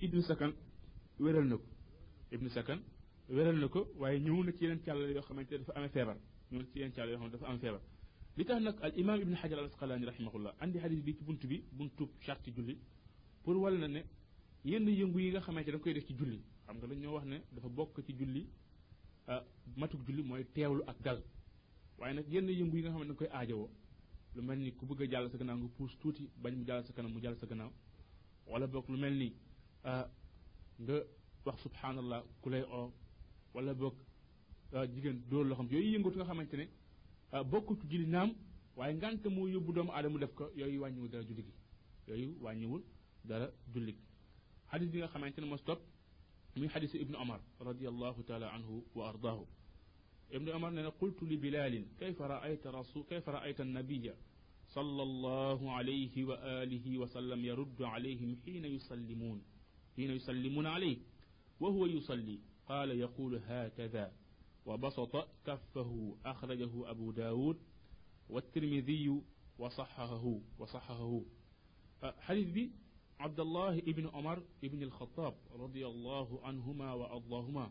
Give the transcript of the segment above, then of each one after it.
ibnu sakan wéral na ko ibnu sakan wéral na ko waaye ñëw na ci yeneen càllale yoo xamante dafa amee feebar ñëw na ci yeneen càllale yoo xamante dafa amee feebar li tax nag al imam ibnu xajar al asqalaani rahimahullah andi xadis bi ci bunt bi buntu charte julli pour wal na ne yenn yëngu yi nga xamante da koy def ci julli xam nga dañoo wax ne dafa bokk ci julli ah, matuk julli mooy teewlu ak dal waaye nag yenn yëngu yi nga xam ne da koy aajowoo lu mel ni ku bëgg a jàll sa gannaaw nga puus tuuti bañ mu jàll sa kanam mu jàll sa gannaaw wala boog lu mel ni ah, nga wax subhanallah ku lay oo wala boog ah, jigéen dóor loo xam yooyu yëngatu nga xamante ne ah, bokkut julli naam waaye ngànt moo yóbbu doomu aadama def ko yooyu wàññiwul dara julli gi yooyu wàññiwul dara julli gi xadis bi nga xamante ne mos topp muy xadisu ibnu omar radiallahu taala anhu wa ardaahu ibnu omar nee na qultu li bilalin kayfa raayta rasul kayfa raayta annabiya صلى الله عليه وآله وسلم يرد عليهم حين يسلمون حين يسلمون عليه وهو يصلي قال يقول هكذا وبسط كفه أخرجه أبو داود والترمذي وصححه وصححه حديث بي عبد الله ابن عمر ابن الخطاب رضي الله عنهما وأرضاهما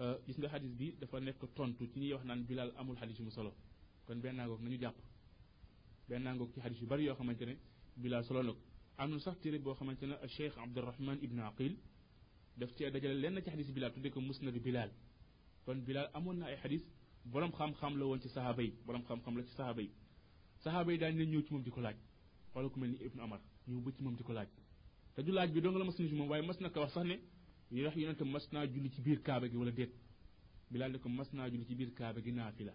euh, gis nga xadis bi dafa nekk tontu ci ñuy wax naan bilal amul xadis yu mu solo kon benn ngoog nañu jàpp benn ngoog ci xadis yu bari yoo xamante ne bilal solo na ko am na sax téere boo xamante ne cheikh abdurahman ibn aqil daf cee dajale lenn ci xadis bilal tudde ko musnad bilal kon bilal amoon na ay xadis borom xam-xam la woon ci sahaaba yi borom xam-xam la ci sahaaba yi saxaaba yi daañu leen ñëw ci moom di ko laaj wala ku mel ni ibnu amar ñëw ba ci moom di ko laaj te du laaj bi dong la mas na ci moom waaye mas na ko wax sax ne ñu wax yonente mas naa julli ci biir kaaba gi wala déet bilaal ne ko mas naa julli ci biir kaaba gi naafila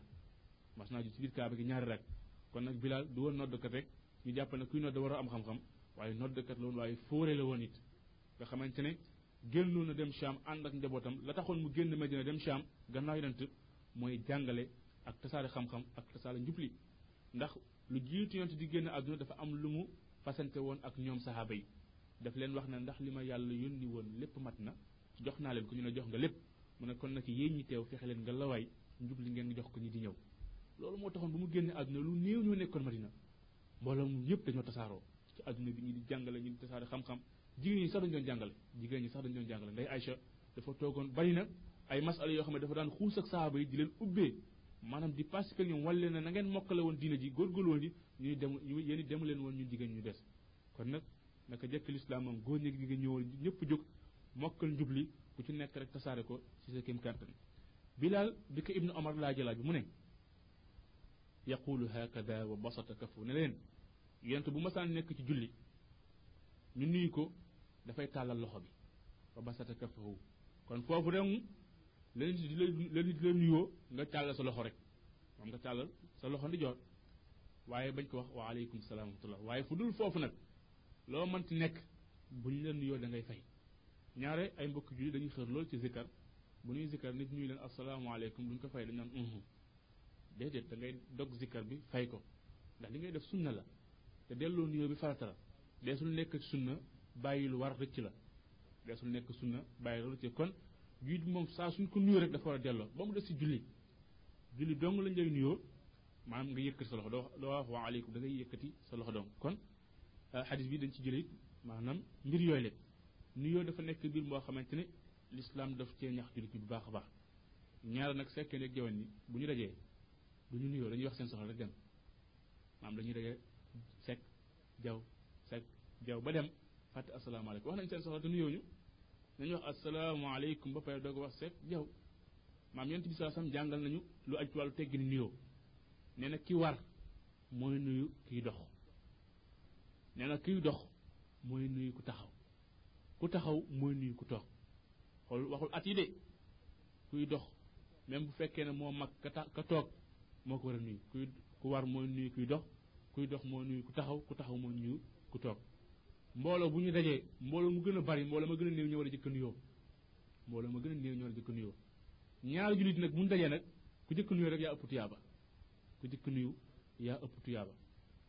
mas naa julli ci biir kaaba gi ñaari rek kon nag bilaal du woon noddkat rek ñu jàpp ne kuy nodd war a am xam-xam waaye noddkat la woon waaye fóore la woon it nga xamante ne génnoon na dem Cham ànd ak njabootam la taxoon mu génn Medina dem Cham gannaaw yonent mooy jàngale ak tasaare xam-xam ak tasaare njubli ndax lu jiitu yonent di génn àdduna dafa am lu mu fasante woon ak ñoom saxaaba yi daf leen wax na ndax li ma yàlla yónni woon lépp mat na jox naa leen ko ñu ne jox nga lépp mu ne kon nag yéen ñi teew fexe leen nga lawaay njub li ngeen jox ko ñi di ñëw loolu moo taxoon bu mu génne àdduna lu néew ñoo nekkoon Madina mbooloo mu yëpp dañoo tasaaroo ci àdduna bi ñu di jàngale ñu di tasaare xam-xam jigéen ñi sax dañu doon jàngale jigéen ñi sax dañu doon jàngale nday Aïcha dafa toogoon bari na ay masala yoo xam ne dafa daan xuus ak saaba yi di leen ubbee maanaam di participer ñoom wàll leen na ngeen mokkale woon diina ji góorgóorlu woon ji ñuy dem yéen demu leen woon ñun jigéen ñu des kon nag naka jekk lislaam moom góor ñi jigéen ñëwoon ñëpp jóg mokkal njubli ku ci nekk rek tasaare ko ci sa kéem kàttan bilaal bi ko ibnu omar laa jëlaaj bi mu ne yaqulu hakada wa basata kafu ne leen yonent bu masaan nekk ci julli ñu nuyu ko dafay tàllal loxo bi fa basata kafahu kon foofu rek la nit di la la nit di la nuyoo nga tàllal sa loxo rek moom nga tàllal sa loxo ndi joor waaye bañ ko wax wa aleykum salaam wa rahmatullah waaye fu dul foofu nag loo mënti nekk buñ la nuyoo da ngay fay ñaare ay mbokk julli dañuy xër lool ci zikkar bu ñuy zikkar nit ñuy leen asalaamaaleykum duñ ko fay dañ naan unhu déedéet da ngay dog zikkar bi fay ko ndax li ngay def sunna la te delloo nuyoo bi farata la deesul nekk ci sunna bàyyi lu war rëcc la deesul nekk sunna bàyyi lu rëcc kon jullit moom saa suñ ko nuyoo rek dafa war a delloo ba mu des si julli julli dong lañ lay nuyoo maanaam nga yëkkati sa loxo doo doo wax wa aleykum da ngay yëkkati sa loxo dong kon xadis bi dañ ci jëlee maanaam mbir yooyu la nuyoo dafa nekk mbir moo xamante ne lislaam daf cee ñax jullit ñi bu baax a baax ñaar nag sekkee ne jaween ñi bu ñu dajee du ñu nuyoo dañuy wax seen soxla rek dem maam dañuy dajee sekk jaw sekk jaw ba dem fàtte asalaamaaleykum wax nañ seen soxla te nuyoo ñu nañu wax asalaamaaleykum ba pare doog wax sekk jaw maam yonent bi sallallahu alayhi jàngal nañu lu aju ci wàllu teggin nuyoo nee na ki war mooy nuyu kiy dox nee na kiy dox mooy nuyu ku taxaw ku taxaw mooy nuyu ku toog xool waxul at yi de kuy dox même bu fekkee ne moo mag ka ta ka toog moo ko war a nuyu kuy ku war mooy nuyu kuy dox kuy dox mooy nuyu ku taxaw ku taxaw mooy nuyu ku toog mbooloo bu ñu dajee mbooloo mu gën a bari mbooloo ma gën a néew ñoo war a jëkk nuyoo mbooloo ma gën a néew ñoo war a jëkk nuyoo ñaari jullit nag bu ñu dajee nag ku jëkk nuyu rek yaa ëpp tuyaaba ku jëkk nuyu yaa ëpp tuyaaba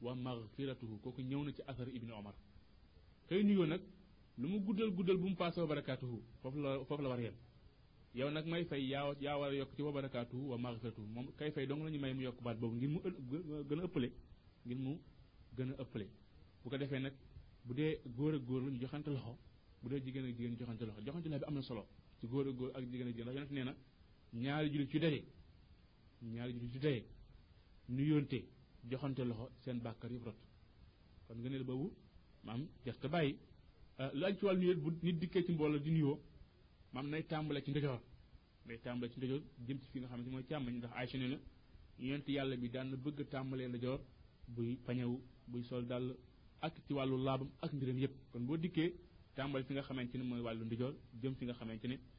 wa maghfiratuhu kooku ñëw na ci asar ibni omar kay nuyoo nag lu mu guddal guddal bu mu paase wa barakaatuhu foofu la foofu la war a yem yow nag may fay yaa yaa war a yokk ci wa barakaatuhu wa maghfiratuhu moom kay fay dong la ñu may mu yokk baat boobu ngir mu gën a ëppale ngir mu gën a ëppale bu ko defee nag bu dee góor ak góor la ñu joxante loxo bu dee jigéen ak jigéen joxante loxo joxante loxo bi am na solo ci góor ak góor ak jigéen ak jigéen ndax yonent nee na ñaari jullit ci daje ñaari jullit yu daje nuyoonte joxante loxo seen bàkkar yëpp rot kon ngëneel boobu maam def te bàyyi euh, lu aju ci wàllu nuyoo bu nit dikkee ci mbooloo di nuyoo maam nay tàmbale ci ndijoor nay tàmbale ci ndijoor jëm ci fi nga xam ne mooy càmmañ ndax Aysa nee na yonent yàlla bi daan na bëgg tàmbalee ndijoor buy pañewu buy sol dàll ak ci wàllu laabam ak mbiram yëpp kon boo dikkee tàmbale fi nga xamante ne mooy wàllu ndijoor jëm fi nga xamante ne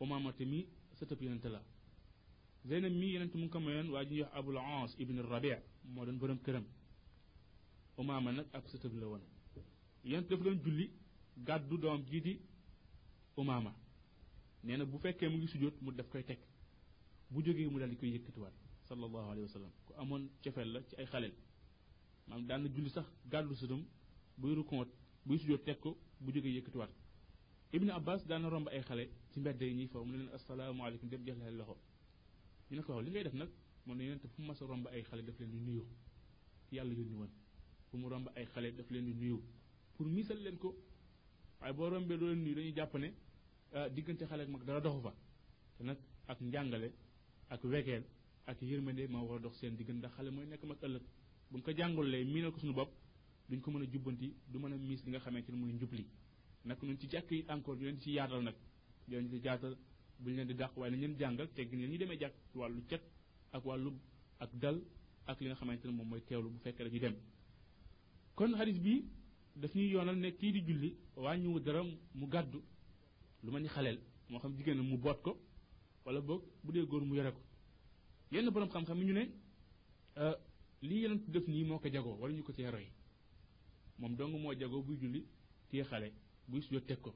umaamata mi sëtëb yonente la zeynab mi yonente mu ngi ko mayoon waa ji ñuy wax abul ans ibn rabi moo doon borom këram umaama nag ab sëtëb la woon yonente dafa doon julli gàddu doom jii di umaama nee na bu fekkee mu ngi sujjóot mu daf koy teg bu jógee mu daal di koy yëkkatiwaat sallallahu alayhi wa sallam ku amoon cofeel la ci ay xaleel maanaam daan na julli sax gàddu sëtam buy rukoot buy sujjóot teg ko bu jógee yëkkatiwaat ibnu abbas daan na romb ay xale ci mbedd yi ñuy faw mu ne leen asalaamaaleykum dem jox leen loxo ñu ne ko waaw li ngay def nag moom ne yonente fu mu mas a romb ay xale daf leen di nuyu yàlla yónni woon fu mu romb ay xale daf leen di nuyu pour miisal leen ko waaye boo rombee doo leen nuyu dañuy jàpp ne diggante xale ak mag dara doxu fa te nag ak njàngale ak wegeel ak yërmande moo war a dox seen diggante ndax xale mooy nekk mag ëllëg buñ ko jàngulee miinal ko suñu bopp duñ ko mën a jubbanti du mën a miis li nga xamante ne mooy njubli nag ñun ci jàkk yi encore ñu leen ci yaatal nag dinañ ci jaatal buñ leen di dàq waaye nañ leen jàngal tegg ni ñu demee jàkk ci wàllu cet ak wàllu ak dal ak li nga xamante ne moom mooy teewlu bu fekkee dañuy dem kon xadis bi daf ñuy yoonal ne kii di julli wàññiwu dara mu gàddu lu mel ni xaleel moo xam jigéen mu boot ko wala boog bu dee góor mu yore ko yenn borom xam-xam yi ñu ne euh, lii yonent def nii moo ko jagoo wala ñu ko cee roy moom dong moo jagoo buy julli téye xale buy sujjóot teg ko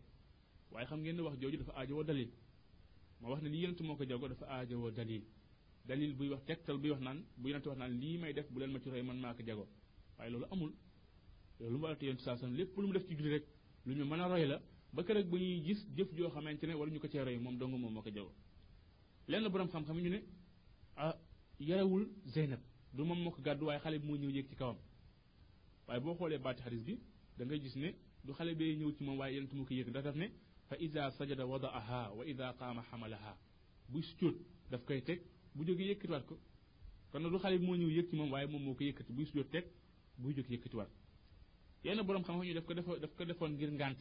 waaye xam ngeen ne wax jooju dafa aajowoo dalil ma wax ne lii yonent moo ko jagoo dafa aajowoo dalil dalil buy wax tegtal buy wax naan bu yonent wax naan lii may def bu leen ma ci roy man maa ko jagoo waaye loolu amul loolu mu war a téye yonent saa lépp lu mu def ci julli rek lu ñu mën a roy la ba kër ak ba ñuy gis jëf joo xamante ne wala ñu ko cee roy moom dong moom moo ko jaww lenn borom xam-xam ñu ne ah yarewul Zeynab du moom moo ko gàddu waaye xale bi moo ñëw yéeg ci kawam waaye boo xoolee baati xadis bi da ngay gis ne du xale bee ñëw ci moom waaye yonent moo ko yéeg ndax daf ne fa ida sajada wadaaha wa ida qaama xamalaha buy sujjóot daf koy teg bu jógee yëkkatiwaat ko kon nag du xale bi moo ñëw yëg ci moom waaye moom moo ko yëkkati buy sujjóot teg buy jóg yëkkatiwaat yenn borom xam-xam ñu daf ko defa daf ko defoon ngir ngànt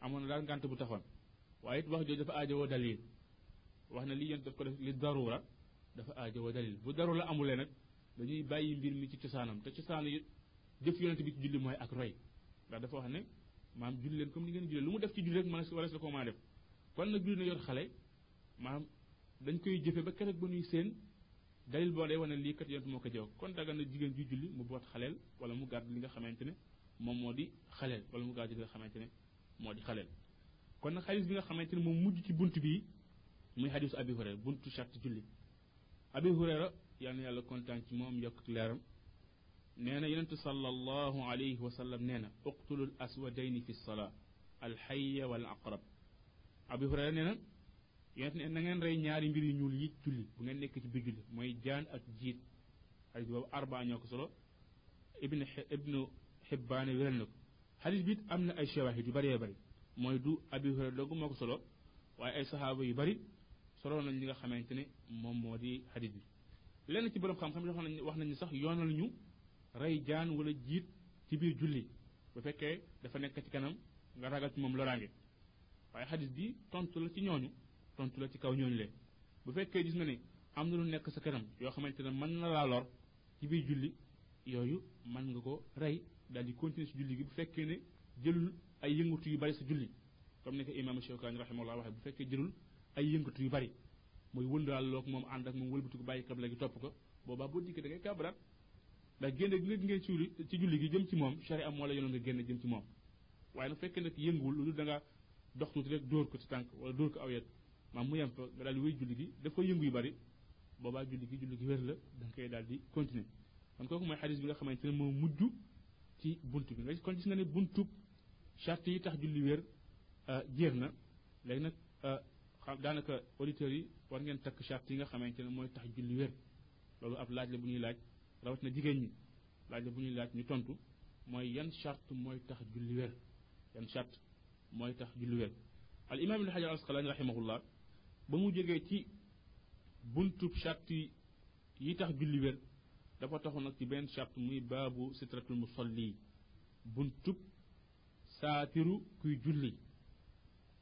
amoon na daal ngànt bu taxoon waaye it wax jooju dafa aajowoo dalil wax na lii yéen daf ko def li darura dafa aajowoo dalil bu darura amulee nag dañuy bàyyi mbir mi ci cosaanam te cosaanu it jëf yonent bi ci julli mooy ak roy ndax dafa wax ne maam julli leen comme ni ngeen jullee lu mu def ci julli rek mën warees la ko maa def kon nag julli na yor xale maam dañ koy jëfe ba keroog ba nuy seen dalil boo day wane lii kat yonent moo ko jëw kon dagan na jigéen ju julli mu boot xaleel wala mu gàdd li nga xamante ne moom moo di xaleel wala mu gàdd li nga xamante ne moo di xaleel kon nag xadis bi nga xamante ne moom mujj ci bunt bii muy xadisu abi hurayra buntu charte julli abi hurayra yal na yàlla kontaan ci moom yokk leeram nee na yonente sallallahu alayhi wa sallam nee na uqtulu al aswadayni fi lsalaa alxaya wal aqrab abi hurayra nee na yonent ne na ngeen rey ñaari mbir yu ñuul yi julli bu ngeen nekk ci biir julli mooy jaan ak jiit xadis boobu arba ñoo ko solo ibnu ibnu xibbaane wéral na ko xadis bi am na ay shawahid yu bëree bëri mooy du abi hurayra doogu moo ko solo waaye ay saxaaba yu bëri solo nañ li nga xamante ne moom moo di xadis bi lenn ci borom xam-xam yoo xam ne wax nañu sax yoonal ñu rey jaan wala jiit ci biir julli bu fekkee dafa nekk ci kanam nga ragal ci moom loraange waaye xadis bi tontu la ci ñooñu tontu la ci kaw ñooñu leen bu fekkee gis nga ne am na lu nekk sa kanam yoo xamante ne mën na laa lor ci biir julli yooyu mën nga ko rey daal di continuer si julli gi bu fekkee ne jëlul ay yëngatu yu bari sa julli comme ni ko imam Shawkaani rahimahullah waxee bu fekkee jëlul ay yëngatu yu bari mooy wëndaal loog moom ànd ak moom wëlbatiku bàyyi kabla gi topp ko boobaa boo dikkee da ngay kàbbaraat ndax génn gi nga génn ci julli ci julli gi jëm ci moom chari am moo la yoon nga génn jëm ci moom waaye nag fekkee nag yënguwul lu da nga dox tuuti rek dóor ko ci tànk wala dóor ko aw yet maam mu yem fa nga daal di wéy julli gi daf ko yëngu yu bari boobaa julli gi julli gi wér la da nga koy daal di continuer kon kooku mooy xadis bi nga xamante ne moo mujj ci bunt bi nga kon gis nga ne buntub charte yi tax julli wér jeex na léegi nag xam daanaka auditeurs yi war ngeen takk charte yi nga xamante ne mooy tax julli wér loolu ab laaj la bu ñuy laaj rawat na jigéen ñi laaj la bu ñuy laaj ñu tontu mooy yan charte mooy tax julli wér yan charte mooy tax julli wér al imam ibn hajar asqalani rahimahullah ba mu jógee ci buntu charte yi tax julli wér dafa taxu nag ci benn charte muy baabu sitratul musalli buntub saatiru kuy julli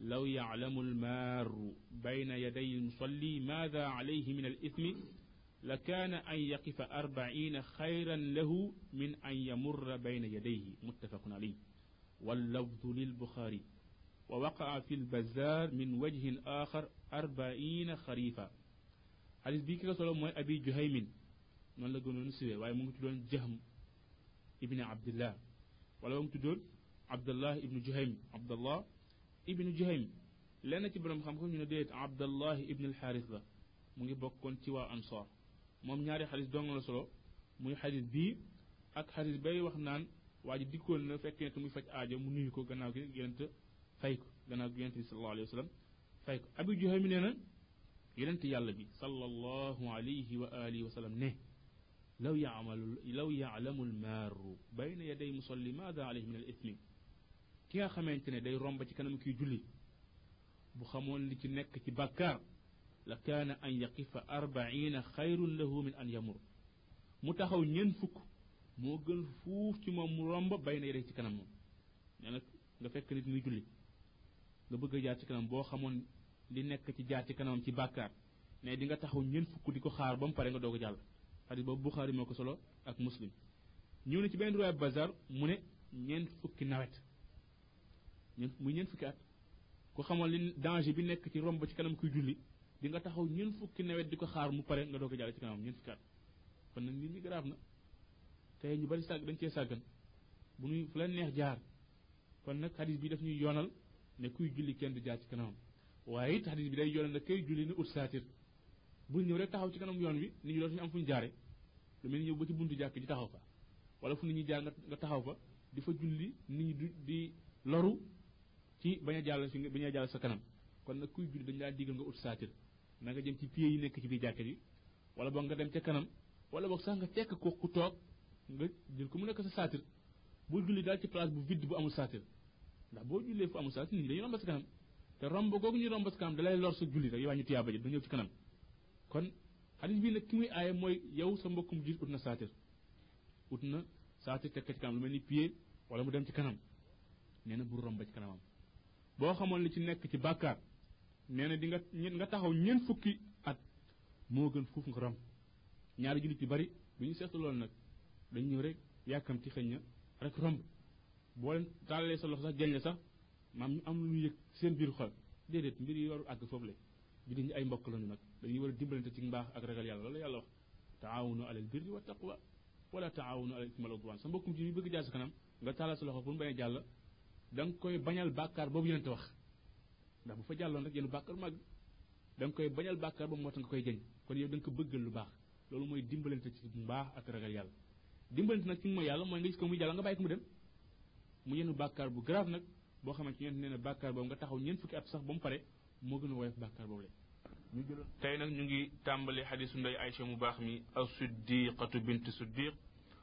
لو يعلم المار بين يدي المصلي ماذا عليه من الإثم لكان أن يقف أربعين خيرا له من أن يمر بين يديه متفق عليه واللفظ للبخاري ووقع في البزار من وجه آخر أربعين خريفا حديث بيكرة سلام الله أبي جهيم من لا نسوه سيوي واي جهم ibni abdillah wala ba mu tuddoon abdallah ibnu juhaym abdallah ibnu juhaym lenn ci borom xam-xam ñu ne déet abdallah ibnu alxaaris la mu ngi bokkoon ci waa ansaar moom ñaari xadis dong la solo muy xadis bii ak xadis bay wax naan waa ji dikkoon na fekk yonent muy faj aajo mu nuyu ko gannaaw gi yonent fay ko gannaaw gi yonent bi sallallahu alayhi wa sallam fay ko abi juhaym nee na yonent yàlla bi sallallahu alayhi wa alihi wa sallam ne law yaamalu law yaalamu lmaaru bayna yaday musalli maada alayhi min al ithmi ki nga xamante ne day romb ci kanam kiy julli bu xamoon li ci nekk ci bàkkaar la kaana an yaqifa arbaina xayrun lahu min an yamur mu taxaw ñeent fukk moo gën fuuf ci moom mu romb bay na yedee ci kanam moom nee nag nga fekk nit muy julli nga bëgg a jaar ci kanam boo xamoon li nekk ci jaar ci kanamam ci bàkkaar mais di nga taxaw ñeent fukk di ko xaar ba mu pare nga doog a jàll xadis boobu buxaari moo ko solo ak muslim ñëw na ci beneen riwaaya bazar mu ne ñeent fukki nawet ñeent muy ñeent fukki at ku xamoon li danger bi nekk ci romb ci kanam kuy julli di nga taxaw ñeent fukki nawet di ko xaar mu pare nga doog a jàll ci kanam ñeent fukki at kon nag nit ñi grave na tey ñu bari sàgg dañ cee sàggan bu ñuy fu leen neex jaar kon nag xadis bi daf ñuy yoonal ne kuy julli kenn du jaar ci kanamam waaye it xadis bi day yoonal ne kay julli ne ut saatir bu ñëw rek taxaw ci kanam yoon wi nit ñi dootuñu am fu ñu jaare lu mel ni ñëw ba ci buntu jàkk ji taxaw fa wala fu nit ñi jaar nga taxaw fa di fa julli nit ñi di loru ci bañ a jàll si bañ a jàll sa kanam kon nag kuy julli dañu laa digal nga ut saatir na nga jëm ci pied yi nekk ci biir jàkk ji wala boog nga dem ca kanam wala boog sax nga fekk ko ku toog nga jël ko mu nekk sa saatir bul julli daal ci place bu vide bu amul saatir ndax boo jullee fu amul saatir nit ñi dañuy romb sa kanam te romb googu ñuy romb sa kanam dalay lor sa julli rek yow ñu tiyaaba ji du ñëw ci kanam kon xadis bii nag ki muy aaye mooy yow sa mbokkum jullit ut na saatir ut na saatir teg ko ci kanam lu mel ni pied wala mu dem ci kanam nee na bul romb ci kanamam boo xamoon li ci nekk ci bàkkaar nee na di nga nga taxaw ñeent fukki at moo gën fuuf nga romb ñaari jullit yu bari bu ñu seetlu loolu nag dañ ñëw rek yàkkamti xëñ na rek romb boo leen tàllalee sa loxo sax jañ la sax maam ñu am lu ñu yëg seen biir xol déedéet mbir yi warul àgg foofu la jullit ñi ay mbokk lañu nag dañuy war a dimbalante ci mbaax ak ragal yàlla loolu yàlla wax taawunu alal birri wa taqwa wala taawunu alal ismi wal udwan sa mbokkum ji ñu bëgg jaar sa kanam nga tàllal sa loxo pour mu bañ a jàll da nga koy bañal bàkkaar boobu yonent wax ndax bu fa jàlloon rek yéen bàkkaar màgg da nga koy bañal bàkkaar boobu moo tax nga koy jëñ kon yow da nga ko bëggal lu baax loolu mooy dimbalante ci mbaax ak ragal yàlla dimbalante nag ci mooy yàlla mooy nga gis ko muy jàll nga bàyyi ko mu dem mu yenu bàkkaar bu grave nag boo xamante ne nee na bàkkaar boobu nga taxaw ñeent fukki at sax ba mu pare moo gën a woyof bàkkaar boobu la ñu jëloon tey nag ñu ngi tàmbali xadisu ndey Aysa mu baax mi as-siddiqatu bint siddiq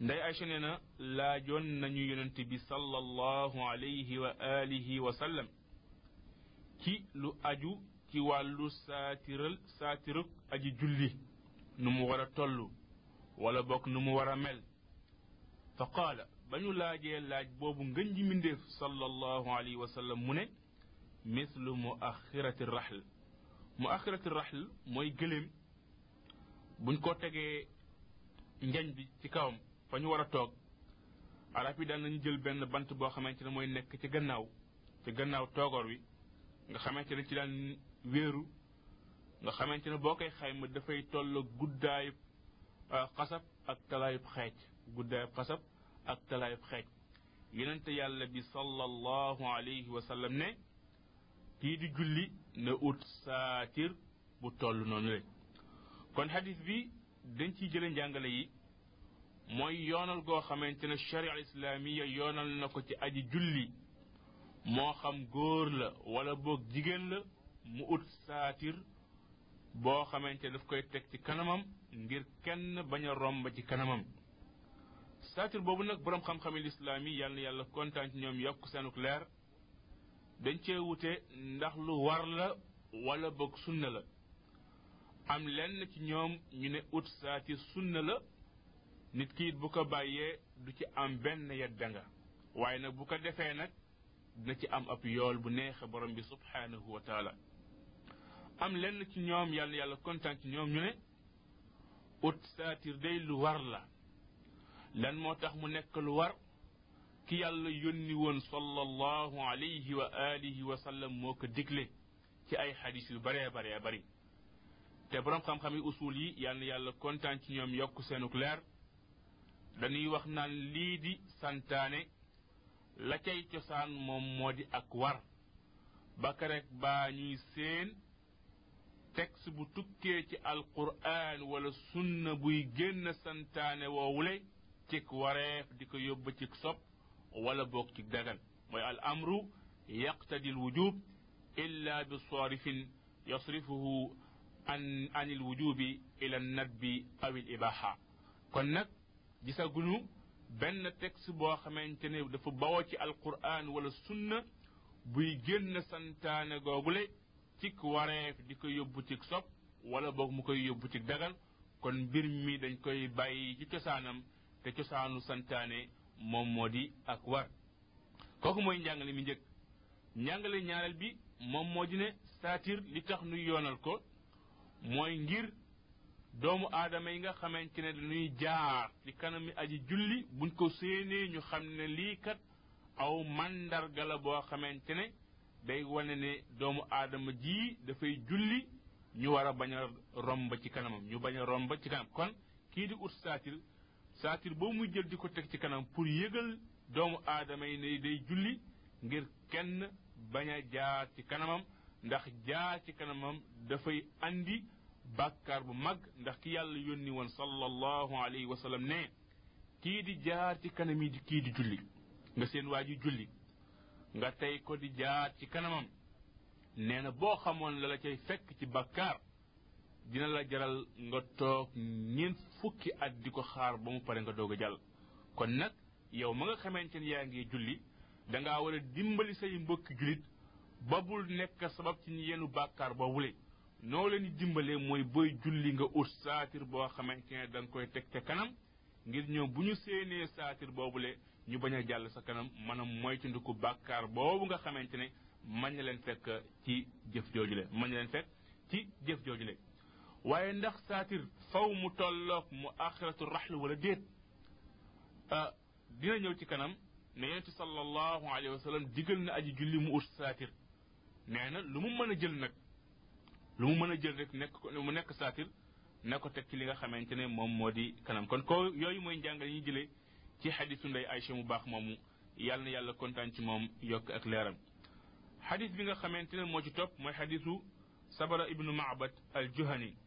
nday Aysa nee na laajoon nañu yonent bi sallallahu alayhi wa alihi wa sallam ci lu aju ci wàllu saatiral saatirug aji julli nu mu war a toll wala bokk nu mu war a mel fa qaala ba ñu laajee laaj boobu ngën ji mbindéef sallallahu alayhi wa sallam mu ne mislu mu axirati raxl mu axirati raxl mooy gëléem buñ ko tegee njañ bi ci kawam fa ñu war a toog arab yi daan nañu jël benn bant boo xamante ne mooy nekk ci gannaaw ci gannaaw toogoor wi nga xamante ne ci daan wéeru nga xamante ne boo koy xayma dafay toll guddaayub xasab ak talaayub xeej guddaayub xasab ak talaayub xeej yonente yàlla bi sallallahu alayhi wa sallam ne kii di julli na ut saatir bu toll noonu le kon xadis bi dañ ciy jële njàngale yi mooy yoonal goo xamante ne sharia al islaamiya yoonal na ko ci aji julli moo xam góor la wala boog jigéen la mu ut saatir boo xamante daf koy teg ci kanamam ngir kenn bañ a romb ci kanamam saatir boobu nag boroom xam-xami lislaam yi yàlla na yàlla kontaan ci ñoom yokk seenuk leer dañ cee wute ndax lu war la wala boog sunna la am lenn ci ñoom ñu ne ut saa ci sunna la nit ki it bu ko bàyyee du ci am benn yeddanga waaye nag bu ko defee nag dina ci am ab yool bu neexe borom bi subhaanahu wa taala am lenn ci ñoom yàlla yàlla kontaan ci ñoom ñu ne ut saatir day lu war la lan moo tax mu nekk lu war ki yàlla yónni woon sallallahu alayhi wa alihi wa sallam moo ko digle ci ay xadis yu baree baree bari te borom xam-xam yi usul yi yal na yàlla kontaan ci ñoom yokk seenuk leer dañuy wax naan lii di santaane la cay cosaan moom moo di ak war ba kerek baa ñuy séen texte bu tukkee ci alquran wala sunna buy génn santaane woowule cig wareef di ko yóbba cig sob wala boog cig dagan mooy al amru yaqtadi al wujub illa bi saarifin yasrifuhu an an il wujubi ila nadbi aw il ibaha kon nag gisagunu benn texte boo xamante ne dafa bawoo ci alquran wala sunna buy génn santaane googule cik wareef di ko yóbbu cik sob wala boog mu koy yóbbu cik dagan kon mbir mi dañ koy bàyyi ci cosaanam te cosaanu santaane moom moo di ak war kooku mooy njàngale mi njëkk njàngale ñaareel bi moom moo di ne saatir li tax nu yoonal ko mooy ngir doomu aadama yi nga xamante ne dañuy jaar ci kanami aji julli buñ ko séenee ñu xam ne lii kat aw màndarga la boo xamante ne day wane ne doomu aadama ji dafay julli ñu war a bañ a romb ci kanamam ñu bañ a romb ci kanam kon kii di ut saatir saatir boo muy jël di ko teg ci kanam pour yëgal doomu aadama yi ne day julli ngir kenn bañ a jaar ci kanamam ndax jaar ci kanamam dafay andi bàkkaar bu mag ndax ki yàlla yónni woon sallallahu alayhi wa sallam ne kii di jaar ci kanam yi kii di julli nga seen waa ji julli nga tey ko di jaar ci kanamam nee na boo xamoon la la cay fekk ci bakkaar dina la jaral nga toog ñeent fukki at di ko xaar ba mu pare nga doog a jàll kon nag yow ma nga xamante ni yaa ngi julli dangaa war a dimbali say mbokki jullit ba bul nekk sabab ci ñu yenu bàkkaar ba wule noo leen di dimbalee mooy booy julli nga ut saatir boo xamante ne da nga koy teg ca kanam ngir ñoom bu ñu séenee saatir boobule ñu bañ a jàll sa kanam mën a moytandiku bàkkaar boobu nga xamante ne mën na leen fekk ci jëf joojule mën na leen fekk ci jëf joojule waaye ndax saatir faw mu tolloog mu axiratu raxl wala déet dina ñëw ci kanam ne yonent sallallahu alayhi wa sallam digal na aji julli mu ut saatir nee na lu mu mën a jël nag lu mu mën a jël rek nekk ko mu nekk saatir na ko teg ci li nga xamante ne moom moo di kanam kon ko yooyu mooy njàngale ñu jëlee ci xadisu ndey Aysa mu baax moomu yàlla na yàlla kontaan ci moom yokk ak leeram xadis bi nga xamante ne moo ci topp mooy xadisu sabara ibnu maabat al juhani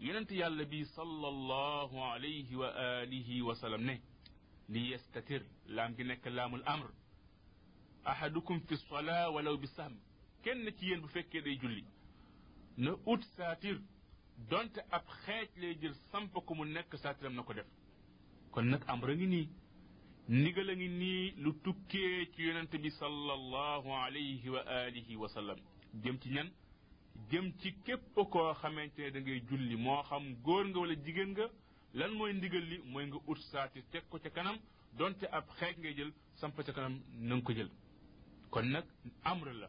yonent yàlla bi sallallahu alayhi wa alihi wa sallam ne li yestatir laam gi nekk laamul amr ahadukum fi sola walaw bi sahm kenn ci yéen bu fekkee day julli na ut saatir donte ab xeej lay jël samp ko mu nekk saatiram na ko def kon nag amr a ngi nii ndigal a ngi nii lu tukkee ci yonent bi sallallahu alayhi wa alihi wa sallam jëm ci ñan jëm ci képp koo xamante ne da ngay julli moo xam góor nga wala jigéen nga lan mooy ndigal li mooy nga ut saati teg ko ca kanam donte ab xeej ngay jël samp ca kanam na nga ko jël kon nag amr la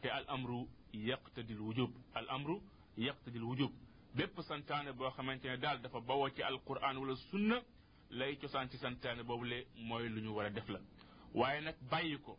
te al amru yaqtadil wujub al amru yaqtadil wujub bépp santaane boo xamante ne daal dafa bawoo ci alquran wala sunna lay cosaan ci santaane boobu le mooy lu ñu war a def la waaye nag bàyyi ko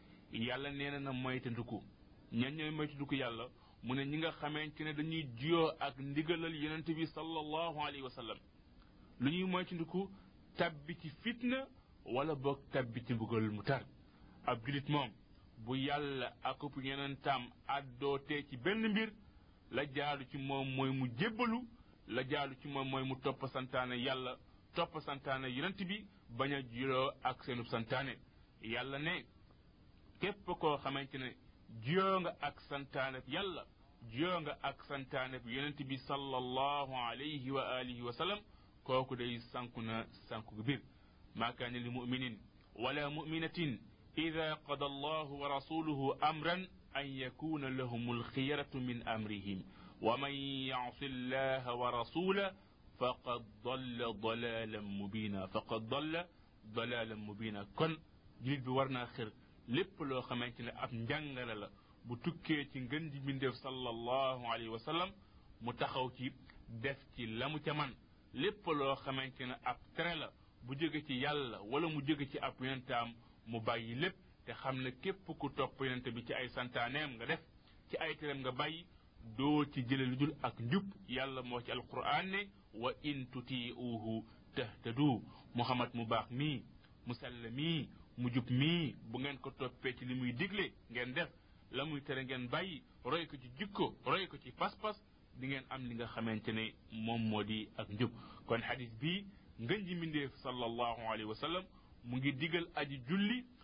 yàlla nee na na moytandiku ñan ñooy moytandiku yàlla mu ne ñi nga xamante ne dañuy jiyoo ak ndigalal yonent bi sallallahu alayhi wa sallam lu ñuy moytandiku tabbi ci fitna wala boog tabbi ci mbugal mu tar ab julit moom bu yàlla akub yonentam àddootee ci benn mbir la jaalu ci moom mooy mu jébbalu la jaalu ci moom mooy mu topp santaane yàlla topp santaane yonent bi bañ a juyoo ak seenub santaane yàlla ne képp koo xamante ne juyoo nga ak santaaneb yàlla juyoo nga ak santaaneb yonent bi sallallahu alayhi wa alihi wa sallam kooku day sànku na sànku gu bir maa kaana li muminin wala muminatin ida qada allahu wa rasuluhu amran an yakuna lahum alxiyaratu min amrihim wa man yacsi allaha wa rasula faqad dalla dalalan mubina faqad dalla dalalan mubina kon julit bi war naa xër lépp loo xamante ne ab njàngale la bu tukkee ci ngën ji mbindeef sallallahu alayhi wa sallam mu taxaw ci def ci la mu ca man lépp loo xamante ne ab tere la bu jóge ci yàlla wala mu jóge ci ab yonentaam mu bàyyi lépp te xam ne képp ku topp yonente bi ci ay santaaneem nga def ci ay tereem nga bàyyi doo ci jële lu dul ak njub yàlla moo ci alquran ne wa in tutiuhu tahtadu muhammad mu baax mii mu sell mii mu jub mii bu ngeen ko toppee ci li muy digle ngeen def la muy tere ngeen bàyyi roy ko ci jikko roy ko ci pas-pas di ngeen am li nga xamante ne moom moo di ak njub kon xadis bii ngën ji mbindeef sallallahu alayhi wa sallam mu ngi digal aji julli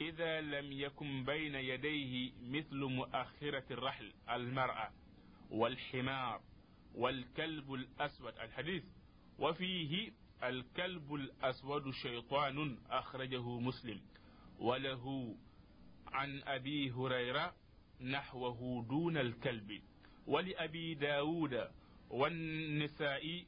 إذا لم يكن بين يديه مثل مؤخرة الرحل المرأة والحمار والكلب الأسود الحديث وفيه الكلب الأسود شيطان أخرجه مسلم وله عن أبي هريرة نحوه دون الكلب ولأبي داود والنسائي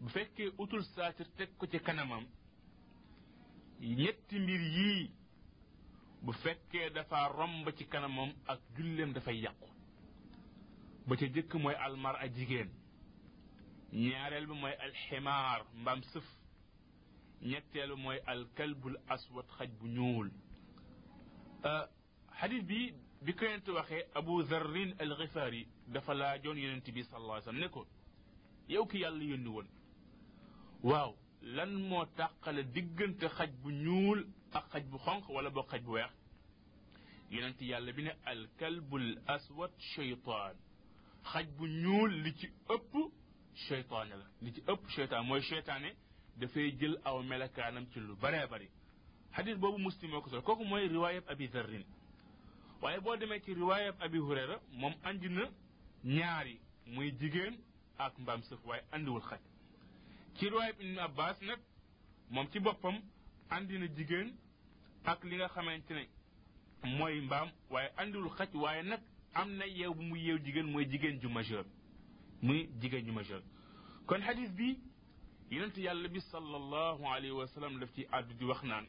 bu fekkee utul saatir teg ko ci kanamam ñetti mbir yii bu fekkee dafa romb ci kanamam ak julleem dafay yàqu ba ca jëkk mooy almar a jigéen ñaareel bi mooy alximaar mbaam sëf ñetteel bi mooy alkalbul aswad xaj bu ñuul xadis bi bi ko yonent waxee abu zarrin al xifaari dafa laajoon yonent bi sallallahu alayhi wa sallam ne ko yow ki yàlla yónni woon waaw lan moo tàqale diggante xaj bu ñuul ak xaj bu xonq wala boo xaj bu weex yonent yàlla bi ne al kalbul aswad shaytaan xaj bu ñuul li ci ëpp seytaane la li ci ëpp seytaan mooy seytaane dafay jël aw melakaanam ci lu baree bari xadis boobu muslim moo ko sol kooku mooy riwaayab abi zarrin waaye boo demee ci riwaayab abi hurayra moom andi na ñaari muy jigéen ak mbaam sëf waaye andiwul xaj ci riwaayab ibnu abbas nag moom ci boppam andi na jigéen ak li nga xamante ne mooy mbaam waaye andiwul xaj waaye nag am na yeew bu mu yeew jigéen mooy jigéen ju majeur muy jigéen ju majeur kon xadis bi yonent yàlla bi sallallahu alayhi wa sallam daf ci àddu di wax naan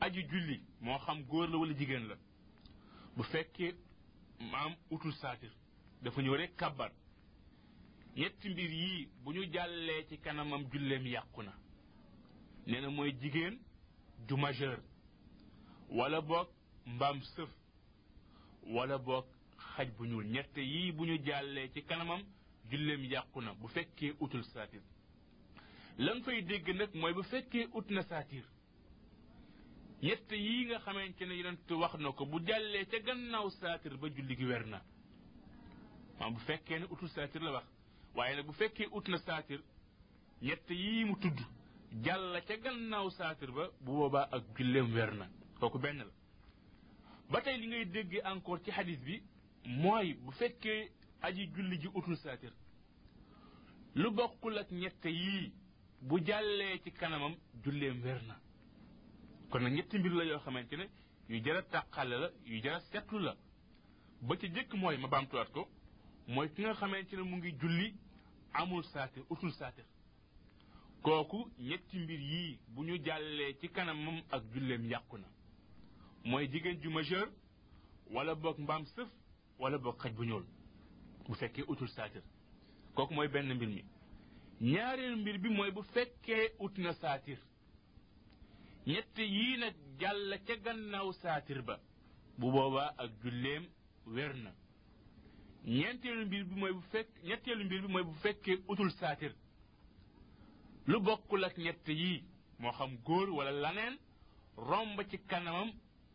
aju julli moo xam góor la wala jigéen la bu fekkee maam utul saatir dafa ñëw rek kàbbar yetti mbir yii bu ñu jàllee ci kanamam julleem yàqu na nee na mooy jigéen ju majeur wala boog mbaam sëf wala boog xaj bu ñuul ñett yii bu ñu jàllee ci kanamam julleem yàqu na bu fekkee utul saatir lan fay dégg nag mooy bu fekkee ut na saatir yett yi nga xamante ne yonent wax na ko bu jàllee ca gannaaw saatir ba julli gi wer na maam bu fekkee ne utul saatir la wax waaye nag bu fekkee ut na saatir yett yii mu tudd jàll ca gannaaw saatir ba bu boobaa ak julleem wer na kooku benn la ba tey li ngay déggee encore ci xadis bi mooy bu fekkee aji julli ji utul saatir lu bokkul ak ñett yii bu jàllee ci kanamam julleem wér na kon nag ñetti mbir la yoo xamante ne yu jar a tàqale la yu jar a seetlu la ba ci jëkk mooy ma baamtuwaat ko mooy ki nga xamante ne mu ngi julli amul saatir utul saatir kooku ñetti mbir yii bu ñu jàllee ci kanamam ak julleem yàqu na mooy jigéen ju majeur wala boog mbaam sëf wala boog xaj bu ñuul bu fekkee utul saatir kooku mooy benn mbir mi ñaareel mbir bi mooy bu fekkee ut na saatir ñett yii nag jàll ca gannaaw saatir ba bu boobaa ak julleem wér na ñeenteelu mbir bi mooy bu fekk ñetteelu mbir bi mooy bu fekkee utul saatir lu bokkul ak ñett yii moo xam góor wala laneen romb ci kanamam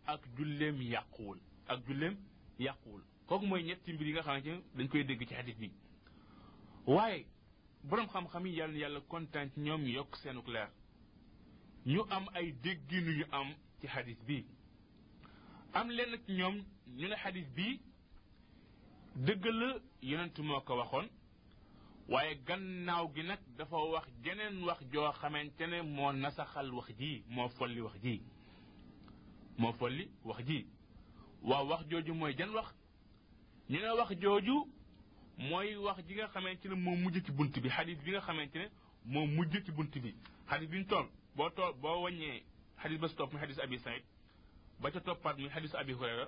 ak julleem yàquwul ak julleem yàquwul kooku mooy ñetti mbir yi nga xamante ne dañ koy dégg ci xadis bi waaye boroom xam-xam yi yàlla na yàlla kontaan ci ñoom yokk seenuk leer ñu am ay dégginu ñu am ci xadis bi am lenn ci ñoom ñu ne xadis bi dëgg la yonent moo ko waxoon waaye gannaaw gi nag dafa wax jeneen wax joo xamante ne moo nasaxal wax ji moo folli wax ji moo folli wax ji waaw wax jooju mooy jan wax ñu ne wax jooju mooy wax ji nga xamante ne moo mujj ci bunt bi xadis bi nga xamante ne moo mujj ci bunt bi xadis bi ñu toll boo toll boo wàññee xadis ba si topp muy xadis abi saïd ba ca toppaat muy xadis abi hurayra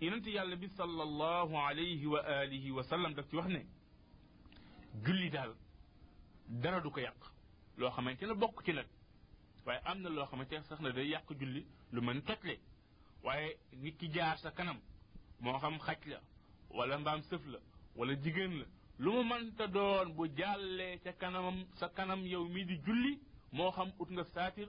yonent yàlla bi sallallahu alayhi wa alihi wa sallam daf ci wax ne julli daal dara du ko yàq loo xamante ne bokk ci nag waaye am na loo xamante ne sax na day yàq julli lu mën tojle waaye nit ki jaar sa kanam moo xam xaj la wala mbaam sëf la wala jigéen la lu mu mënta doon bu jàllee ca kanamam sa kanam yow mii di julli moo xam ut nga saatir